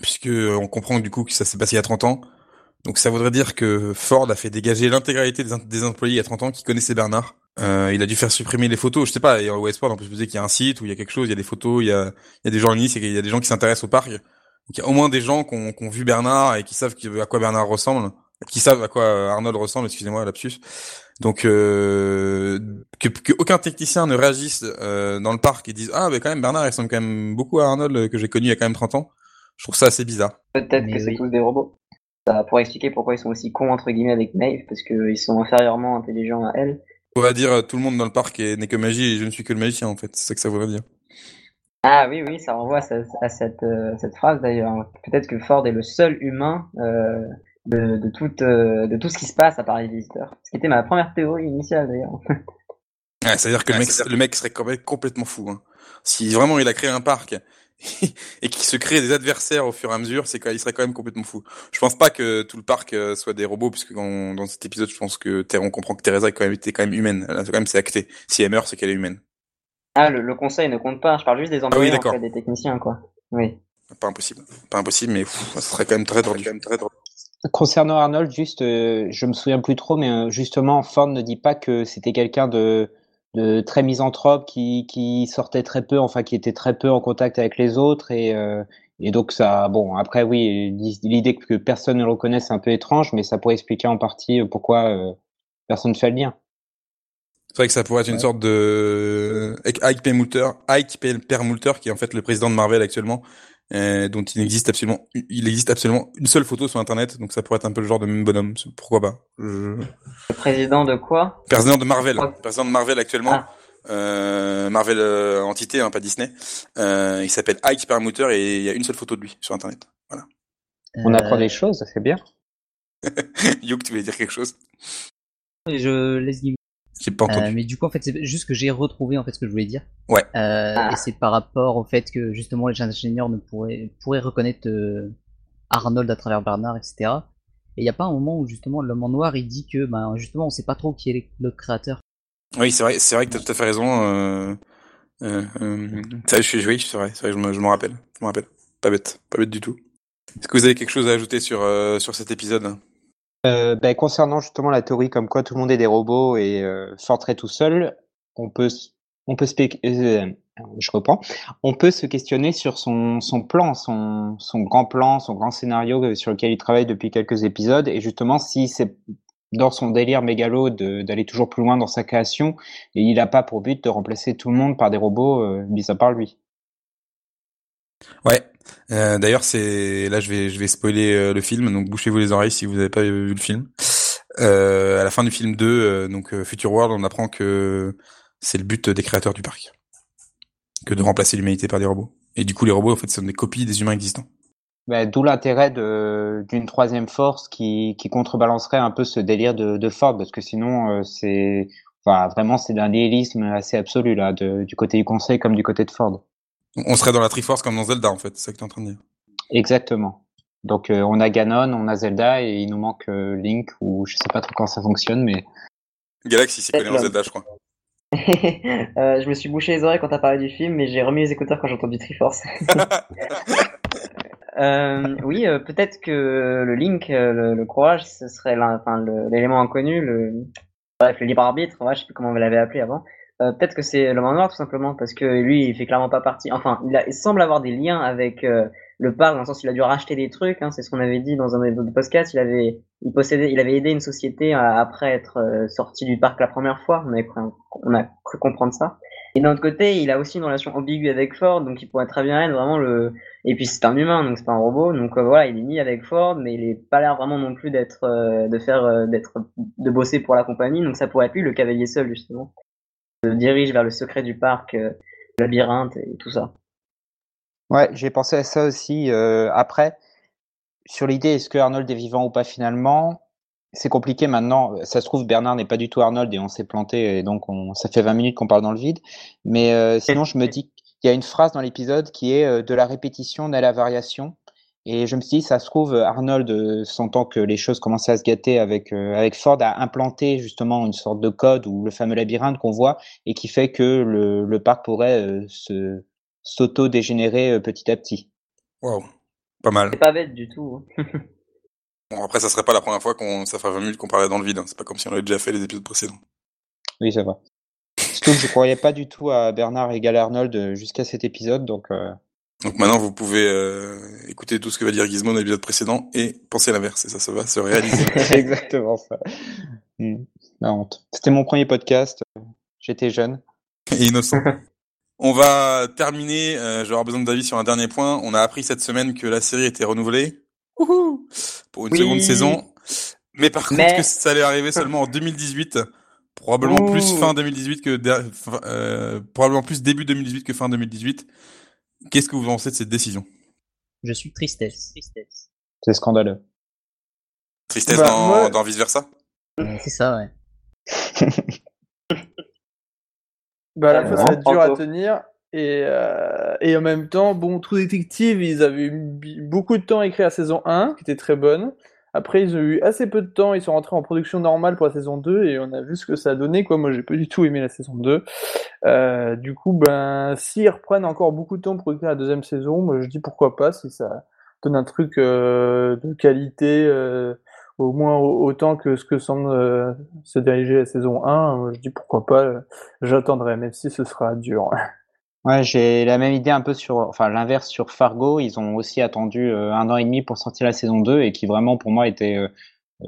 puisque on comprend du coup que ça s'est passé il y a 30 ans. Donc ça voudrait dire que Ford a fait dégager l'intégralité des, employés il y a 30 ans qui connaissaient Bernard. Euh, il a dû faire supprimer les photos. Je sais pas. Et en Westport, on peut supposer qu'il y a un site où il y a quelque chose, il y a des photos, il y a, il y a des journalistes, il y a des gens qui s'intéressent au parc. Donc il y a au moins des gens qui ont, qui ont vu Bernard et qui savent à quoi Bernard ressemble. qui savent à quoi Arnold ressemble, excusez-moi, lapsus. Donc euh, que, que, aucun technicien ne réagisse euh, dans le parc et dise ah mais quand même Bernard il ressemble quand même beaucoup à Arnold euh, que j'ai connu il y a quand même 30 ans. Je trouve ça assez bizarre. Peut-être que c'est tous des robots. Ça pourrait expliquer pourquoi ils sont aussi cons entre guillemets avec Maeve parce qu'ils sont inférieurement intelligents à elle. On va dire tout le monde dans le parc n'est que magie et je ne suis que le magicien en fait. C'est ça que ça voudrait dire. Ah oui oui ça renvoie à, cette, cette phrase d'ailleurs. Peut-être que Ford est le seul humain euh, de, de, tout, euh, de tout ce qui se passe à Paris Visiteur. Ce qui était ma première théorie initiale d'ailleurs. Ouais, C'est-à-dire que le, mec, le mec serait quand même complètement fou. Hein. Si vraiment il a créé un parc et qu'il se crée des adversaires au fur et à mesure, c'est qu'il serait quand même complètement fou. Je pense pas que tout le parc euh, soit des robots, puisque dans, dans cet épisode, je pense que on comprend que Teresa est quand même, était quand même humaine. Là, quand même, c'est acté. Si elle meurt, c'est qu'elle est humaine. Ah, le, le, conseil ne compte pas. Je parle juste des employés, ah oui, des techniciens, quoi. Oui. Pas impossible. Pas impossible, mais ça serait quand même très drôle. Concernant Arnold, juste, euh, je me souviens plus trop, mais euh, justement, Ford ne dit pas que c'était quelqu'un de, de très misanthrope, qui, qui sortait très peu, enfin qui était très peu en contact avec les autres, et, euh, et donc ça, bon, après oui, l'idée que personne ne le reconnaisse c'est un peu étrange, mais ça pourrait expliquer en partie pourquoi personne ne fait le lien. C'est vrai que ça pourrait être une sorte de Ike Perlmutter, Ike Perlmutter, qui est en fait le président de Marvel actuellement, euh, dont il existe absolument, il existe absolument une seule photo sur Internet, donc ça pourrait être un peu le genre de même bonhomme. Pourquoi pas Je... Le président de quoi? Président de Marvel. Président de Marvel actuellement. Ah. Euh, Marvel euh, entité, hein, pas Disney. Euh, il s'appelle Ike Perlmutter et il y a une seule photo de lui sur Internet. Voilà. On apprend des choses, c'est bien. Youk, tu voulais dire quelque chose? Je laisse euh, mais du coup, en fait, c'est juste que j'ai retrouvé en fait ce que je voulais dire. Ouais. Euh, ah. Et c'est par rapport au fait que justement les ingénieurs ne pourraient pourraient reconnaître euh, Arnold à travers Bernard, etc. Et il n'y a pas un moment où justement l'homme en noir il dit que ben justement on sait pas trop qui est le créateur. Oui, c'est vrai, c'est vrai que tu as tout à fait raison. Euh, euh, euh, ça, je suis joué, c'est vrai, c'est vrai, je me, je me rappelle, je me rappelle. Pas bête, pas bête du tout. Est-ce que vous avez quelque chose à ajouter sur sur cet épisode? Euh, ben, concernant justement la théorie comme quoi tout le monde est des robots et euh, Fortrait tout seul, on peut on peut euh, je reprends, on peut se questionner sur son, son plan, son, son grand plan, son grand scénario euh, sur lequel il travaille depuis quelques épisodes et justement si c'est dans son délire mégalo d'aller toujours plus loin dans sa création et il n'a pas pour but de remplacer tout le monde par des robots euh, mis à part lui. Ouais. Euh, D'ailleurs, c'est là, je vais, je vais spoiler euh, le film, donc bouchez-vous les oreilles si vous n'avez pas vu le film. Euh, à la fin du film 2, euh, donc Future World, on apprend que c'est le but des créateurs du parc, que de remplacer l'humanité par des robots. Et du coup, les robots, en fait, sont des copies des humains existants. Bah, D'où l'intérêt d'une troisième force qui, qui contrebalancerait un peu ce délire de, Ford, parce que sinon, c'est, vraiment, c'est d'un nihilisme assez absolu là, du côté du Conseil comme du côté de Ford. On serait dans la Triforce comme dans Zelda, en fait, c'est ça que tu es en train de dire. Exactement. Donc euh, on a Ganon, on a Zelda et il nous manque euh, Link ou je sais pas trop comment ça fonctionne, mais. Galaxy s'y connaît en Zelda, je crois. euh, je me suis bouché les oreilles quand t'as parlé du film, mais j'ai remis les écouteurs quand j'ai entendu Triforce. euh, oui, euh, peut-être que le Link, le, le, courage, ce serait l'élément inconnu, le, bref, le libre arbitre, ouais, je sais plus comment on l'avait appelé avant. Euh, peut-être que c'est le noir tout simplement parce que lui il fait clairement pas partie. Enfin, il, a, il semble avoir des liens avec euh, le parc dans le sens il a dû racheter des trucs. Hein, c'est ce qu'on avait dit dans un autre podcast. Il avait, il possédait, il avait aidé une société après être euh, sorti du parc la première fois. On, avait, on a cru comprendre ça. Et d'un autre côté, il a aussi une relation ambiguë avec Ford, donc il pourrait très bien être vraiment le. Et puis c'est un humain, donc c'est pas un robot, donc voilà, il est mis avec Ford, mais il est pas l'air vraiment non plus d'être, de faire, d'être, de bosser pour la compagnie, donc ça pourrait être lui le cavalier seul justement dirige vers le secret du parc, euh, le labyrinthe et tout ça. Ouais, j'ai pensé à ça aussi. Euh, après, sur l'idée, est-ce que Arnold est vivant ou pas finalement? C'est compliqué maintenant. Ça se trouve, Bernard n'est pas du tout Arnold et on s'est planté et donc on, ça fait 20 minutes qu'on parle dans le vide. Mais euh, sinon, je me dis qu'il y a une phrase dans l'épisode qui est de la répétition n'est la variation. Et je me suis dit, ça se trouve, Arnold, euh, sentant que les choses commençaient à se gâter avec, euh, avec Ford, a implanté justement une sorte de code ou le fameux labyrinthe qu'on voit et qui fait que le, le parc pourrait euh, se s'auto-dégénérer petit à petit. Waouh, pas mal. C'est pas bête du tout. Hein. bon, après, ça serait pas la première fois qu'on, ça ferait 20 minutes qu'on parlait dans le vide. Hein. C'est pas comme si on avait déjà fait les épisodes précédents. Oui, c'est vrai. Surtout que je croyais pas du tout à Bernard et Gal Arnold jusqu'à cet épisode, donc Donc maintenant, vous pouvez euh, écouter tout ce que va dire Gizmo dans l'épisode précédent et penser l'inverse, et ça, ça va se réaliser. C'est exactement ça. La honte. C'était mon premier podcast. J'étais jeune. Et innocent. On va terminer, euh, j'aurai besoin d'avis sur un dernier point. On a appris cette semaine que la série était renouvelée. Wouhou pour une Oui. seconde saison. Mais par contre, que ça allait arriver seulement en 2018. Probablement Ouh. plus fin 2018 que euh, probablement plus début 2018 que fin 2018. Qu'est-ce que vous pensez de cette décision? Je suis tristesse. tristesse. C'est scandaleux. Tristesse Bah, dans, moi- dans vice versa Euh, c'est ça, ouais. Bah, à la fois, ça va être dur à tenir. Et, euh, et en même temps, bon, True Detective, ils avaient eu beaucoup de temps à écrire la saison 1, qui était très bonne. Après, ils ont eu assez peu de temps, ils sont rentrés en production normale pour la saison 2, et on a vu ce que ça a donné, quoi. Moi, j'ai pas du tout aimé la saison 2. Euh, du coup, ben, s'ils reprennent encore beaucoup de temps pour écrire la deuxième saison, je dis pourquoi pas, si ça donne un truc euh, de qualité, euh, au moins au- autant que ce que semble se diriger la saison 1, moi, je dis pourquoi pas, j'attendrai, même si ce sera dur. Ouais, j'ai la même idée un peu sur, enfin l'inverse sur Fargo. Ils ont aussi attendu euh, un an et demi pour sortir la saison 2 et qui vraiment pour moi était euh,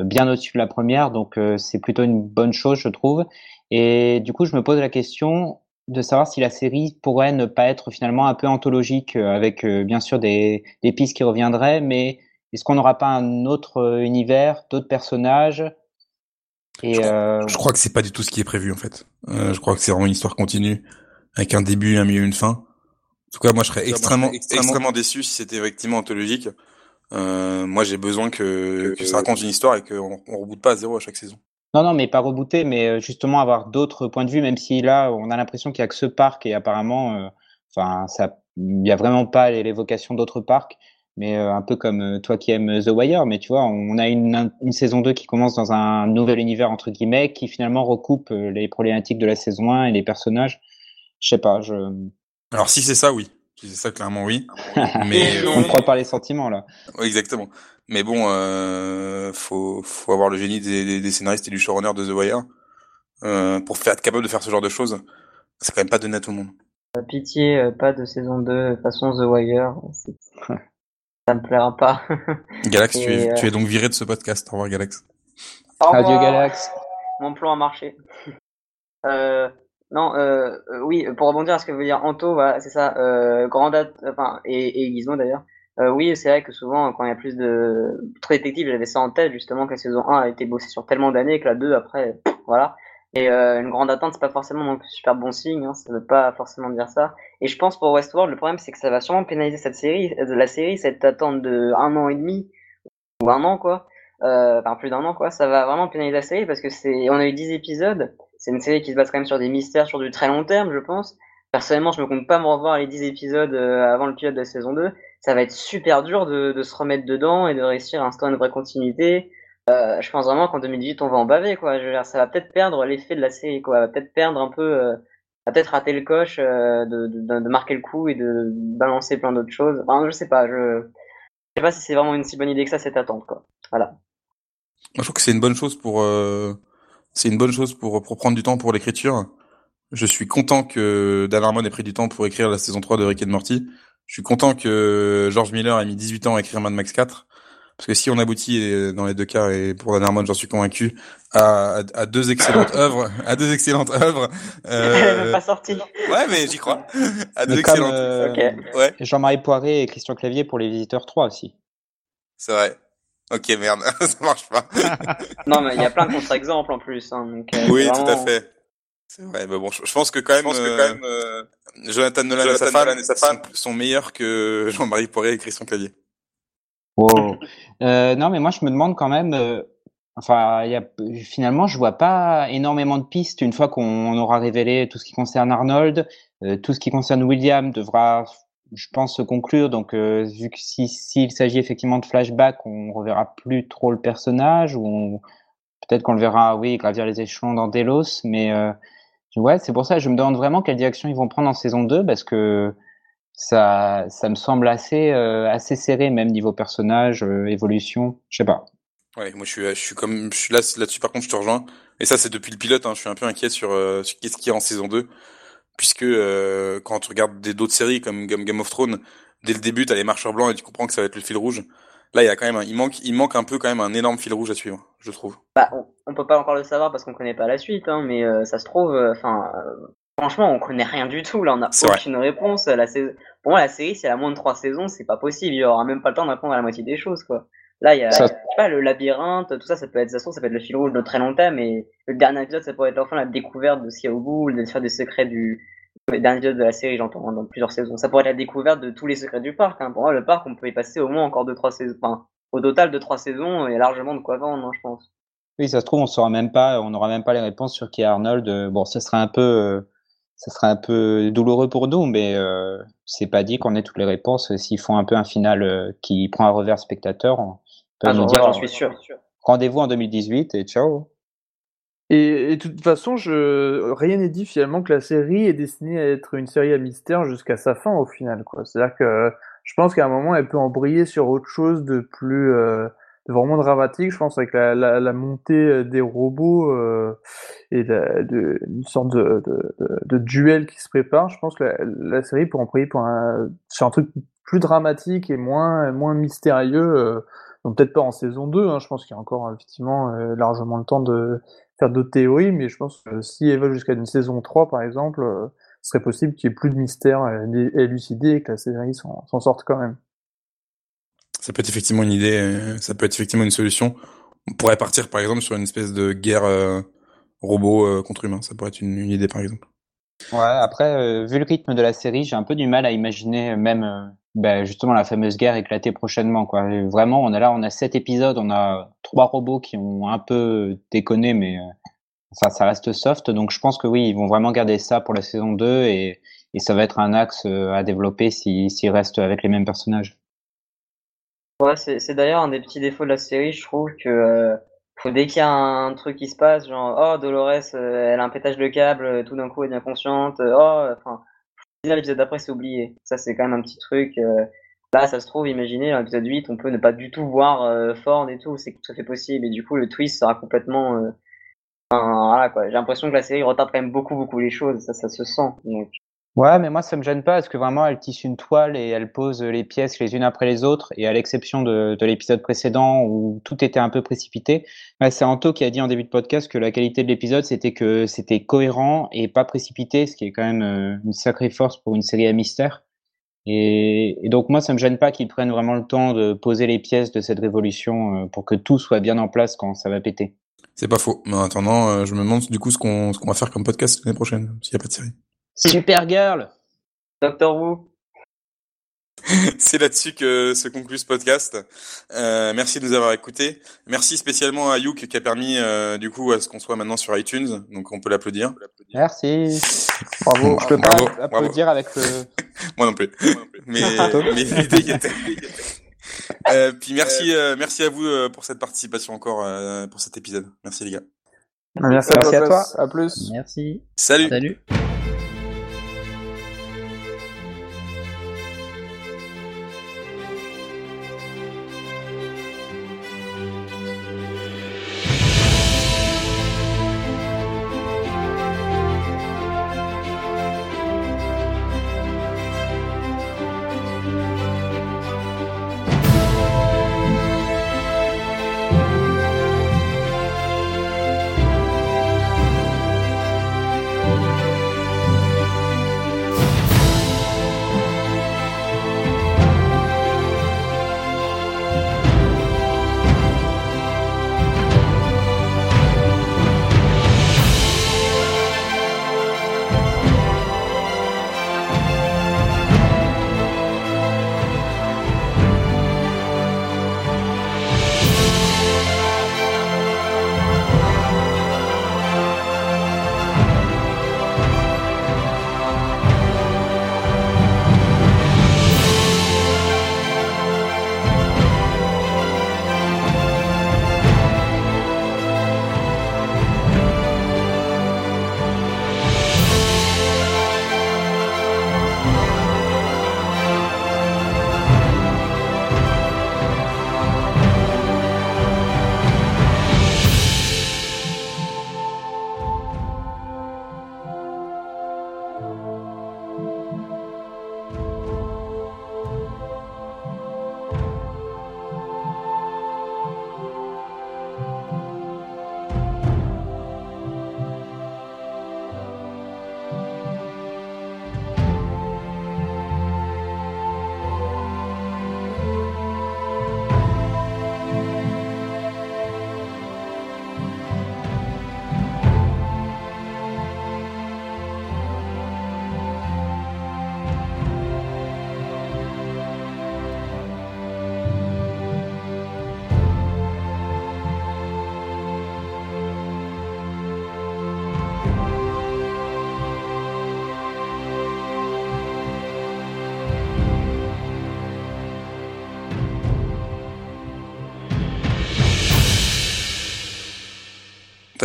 bien au-dessus de la première. Donc euh, c'est plutôt une bonne chose, je trouve. Et du coup, je me pose la question de savoir si la série pourrait ne pas être finalement un peu anthologique avec bien sûr des, des pistes qui reviendraient, mais est-ce qu'on n'aura pas un autre univers, d'autres personnages? Et euh, Je crois que c'est pas du tout ce qui est prévu en fait. Je crois que c'est vraiment une histoire continue avec un début, un milieu, une fin. En tout cas, moi, je serais extrêmement, extrêmement, déçu si c'était effectivement anthologique. Euh, moi, j'ai besoin que, que ça raconte une histoire et qu'on on reboote pas à zéro à chaque saison. Non, non, mais pas rebooter, mais euh, justement avoir d'autres points de vue, même si là, on a l'impression qu'il y a que ce parc et apparemment, euh, enfin, ça, il y a vraiment pas l'évocation d'autres parcs, mais euh, un peu comme toi qui aimes The Wire, mais tu vois, on a une, une saison 2 qui commence dans un nouvel univers, entre guillemets, qui finalement recoupe les problématiques de la saison 1 et les personnages. Je sais pas, je, Alors, si c'est ça, oui. Si c'est ça, clairement, oui. Mais, on ne croit pas les sentiments, là. Ouais, exactement. Mais bon, euh, faut, faut avoir le génie des, des, des scénaristes et du showrunner de The Wire euh, pour faire, être capable de faire ce genre de choses. C'est quand même pas donné à tout le monde. Pitié, euh, pas de saison 2 façon The Wire. Ça me plaira pas. Galax, tu, es, euh, tu es donc viré de ce podcast. Au revoir, Galax. Au Adieu, revoir. Galax. Mon plan a marché. Euh, non, euh, euh, oui, pour rebondir à ce que veut dire Anto, voilà, c'est ça. Euh, grand date, enfin, et, et Gizmo d'ailleurs. Euh, oui, c'est vrai que souvent, quand il y a plus de trop détectives, j'avais ça en tête justement que la saison 1 a été bossée sur tellement d'années que la 2 après, voilà. Et euh, une grande attente, c'est pas forcément non plus super bon signe. Hein, ça veut pas forcément dire ça. Et je pense pour Westworld, le problème c'est que ça va sûrement pénaliser cette série, euh, la série, cette attente de un an et demi ou un an quoi. Euh, enfin plus d'un an quoi. Ça va vraiment pénaliser la série parce que c'est, on a eu 10 épisodes. C'est une série qui se base quand même sur des mystères sur du très long terme, je pense. Personnellement, je me compte pas me revoir les 10 épisodes euh, avant le pilote de la saison 2. Ça va être super dur de, se remettre dedans et de réussir à instaurer une vraie continuité. Euh, je pense vraiment qu'en 2018, on va en baver, quoi. Ça va peut-être perdre l'effet de la série, quoi. Va peut-être perdre un peu, euh, peut-être rater le coche euh, de, marquer le coup et de balancer plein d'autres choses. Enfin, je sais pas, je, je sais pas si c'est vraiment une si bonne idée que ça, cette attente, quoi. Voilà. Je trouve que c'est une bonne chose pour, c'est une bonne chose pour, pour prendre du temps pour l'écriture. Je suis content que Dan Harmon ait pris du temps pour écrire la saison 3 de Rick and Morty. Je suis content que George Miller ait mis 18 ans à écrire Mad Max 4. Parce que si on aboutit dans les deux cas, et pour Dan Harmon, j'en suis convaincu, à, deux excellentes œuvres, à deux excellentes œuvres, Elle est même euh, pas sortie. ouais, mais j'y crois. À deux Mais excellentes, euh, ouais, Jean-Marie Poiré et Christian Clavier pour Les Visiteurs 3 aussi. c'est vrai. Ok, merde, ça marche pas. Non, mais il y a plein de contre-exemples en plus, hein, donc, euh, Oui, tout à fait. C'est vrai, mais bon, je, je pense que quand même, euh, Jonathan Nolan, et, sa femme, sont, sont meilleurs que Jean-Marie Poiré et Christian Clavier. Wow. euh, non, mais moi je me demande quand même. euh, enfin, il y a, finalement, je vois pas énormément de pistes une fois qu'on aura révélé tout ce qui concerne Arnold, euh, tout ce qui concerne William devra, je pense, se conclure. Donc, euh, vu que si s'il s'agit effectivement de flashback, on reverra plus trop le personnage, ou peut-être qu'on le verra, oui, gravir les échelons dans Delos, mais euh, ouais, c'est pour ça je me demande vraiment quelle direction ils vont prendre en saison 2 parce que ça, ça me semble assez, euh, assez serré, même niveau personnage, évolution, je sais pas. Ouais, moi je suis, je suis comme, je suis là, là-dessus par contre je te rejoins. Et ça c'est depuis le pilote, hein, je suis un peu inquiet sur, sur qu'est-ce qu'il y a en saison 2. Puisque euh, quand tu regardes des d'autres séries comme, comme Game of Thrones, dès le début, t'as les marcheurs blancs et tu comprends que ça va être le fil rouge. Là, il y a quand même, un, il manque, il manque un peu quand même un énorme fil rouge à suivre, je trouve. Bah, on, on peut pas encore le savoir parce qu'on connaît pas la suite, hein, mais euh, ça se trouve, enfin, euh, franchement, on connaît rien du tout. Là, on a C'est vrai. aucune réponse. La saison... Pour moi, la série, si elle a moins de trois saisons, c'est pas possible. Il y aura même pas le temps de répondre à la moitié des choses, quoi. Là, il y a, Ça- je sais pas, le labyrinthe, tout ça, ça peut être, ça ça peut être le fil rouge de très longtemps, mais le dernier épisode, ça pourrait être enfin la découverte de ce qu'il y a au bout, de faire des secrets du, le dernier épisode de la série, j'entends, hein, dans plusieurs saisons. Ça pourrait être la découverte de tous les secrets du parc, hein. Pour moi, le parc, on peut y passer au moins encore deux, trois saisons, enfin, au total de trois saisons, il y a largement de quoi vendre, hein, je pense. Oui, ça se trouve, on saura même pas, on n'aura même pas les réponses sur qui est Arnold. Euh, Bon, ça serait un peu, euh, ça serait un peu douloureux pour nous, mais euh, c'est pas dit qu'on ait toutes les réponses. S'ils font un peu un final euh, qui prend un revers spectateur, on peut Ah, nous j'en dire j'en suis sûr. rendez-vous en 2018 et ciao. Et, et de toute façon, je... rien n'est dit finalement que la série est destinée à être une série à mystère jusqu'à sa fin au final. C'est-à-dire que je pense qu'à un moment, elle peut embrayer sur autre chose de plus euh, de vraiment dramatique. Je pense avec la, la, la montée euh, des robots euh, et la- de, une sorte de, de, de, de duel qui se prépare. Je pense que la, la série peut embrayer pour un, sur un truc plus dramatique et moins moins mystérieux. Euh, donc peut-être pas en saison 2, hein, je pense qu'il y a encore effectivement euh, largement le temps de faire d'autres théories, mais je pense que si elles veulent jusqu'à une saison 3, par exemple, euh, ce serait possible qu'il y ait plus de mystère euh, dé- élucidé et que la série s'en sorte quand même. Ça peut être effectivement une idée, euh, ça peut être effectivement une solution. On pourrait partir par exemple sur une espèce de guerre euh, robot euh, contre humain. Ça pourrait être une, une idée par exemple. Ouais, après, euh, vu le rythme de la série, j'ai un peu du mal à imaginer euh, même euh, ben, justement la fameuse guerre éclater prochainement. Quoi. Vraiment, on est là, on a sept épisodes, on a trois robots qui ont un peu déconné, mais euh, ça, ça reste soft. Donc je pense que oui, ils vont vraiment garder ça pour la saison 2 et, et ça va être un axe euh, à développer s'ils s'ils restent avec les mêmes personnages. Ouais, c'est d'ailleurs un des petits défauts de la série, je trouve que euh, dès qu'il y a un truc qui se passe, genre oh Dolores, elle a un pétage de câble, tout d'un coup elle devient consciente, oh, enfin, l'épisode d'après c'est oublié. Ça c'est quand même un petit truc. euh, là, ça se trouve, imaginez, l'épisode 8, on peut ne pas du tout voir euh, Ford et tout, c'est tout à fait possible, et du coup le twist sera complètement, euh, voilà quoi. J'ai l'impression que la série retarde quand même beaucoup beaucoup les choses, ça ça se sent. Donc Ouais, mais moi ça me gêne pas parce que vraiment elle tisse une toile et elle pose les pièces les unes après les autres et à l'exception de, de l'épisode précédent où tout était un peu précipité, bah, c'est Anto qui a dit en début de podcast que la qualité de l'épisode c'était que c'était cohérent et pas précipité, ce qui est quand même euh, une sacrée force pour une série à mystère. Et, donc moi ça me gêne pas qu'ils prennent vraiment le temps de poser les pièces de cette révolution euh, pour que tout soit bien en place quand ça va péter. C'est pas faux. Mais en attendant, euh, je me demande du coup ce qu'on qu'on va faire comme podcast l'année prochaine s'il y a pas de série. Supergirl Doctor Who, C'est là-dessus que se conclut ce podcast. Euh, merci de nous avoir écoutés. Merci spécialement à Youk qui a permis euh, du coup à ce qu'on soit maintenant sur iTunes, donc on peut l'applaudir. Merci. Bravo. Je peux pas Bravo, applaudir avec le... Moi non plus. Mais, mais l'idée y était. Euh, puis merci, euh, merci à vous euh, pour cette participation encore euh, pour cet épisode. Merci les gars. Merci, Merci à, à toi. toi. À plus. Merci. Salut. Salut.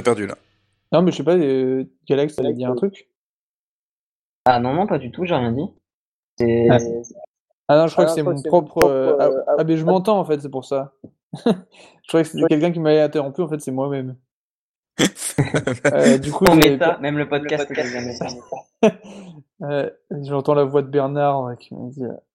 T'as perdu là. Non, mais je sais pas, euh, Galax, t'allais dire un truc? Ah non, non, pas du tout, j'ai rien dit. C'est- Ah. Ah non, je crois que c'est mon propre. euh, ah, ah, mais je m'entends en fait, c'est pour ça. je croyais que c'était quelqu'un qui m'avait interrompu, en fait, c'est moi-même. Euh, du coup, méta, pas- même le podcast méta. euh, j'entends la voix de Bernard euh, qui me dit euh,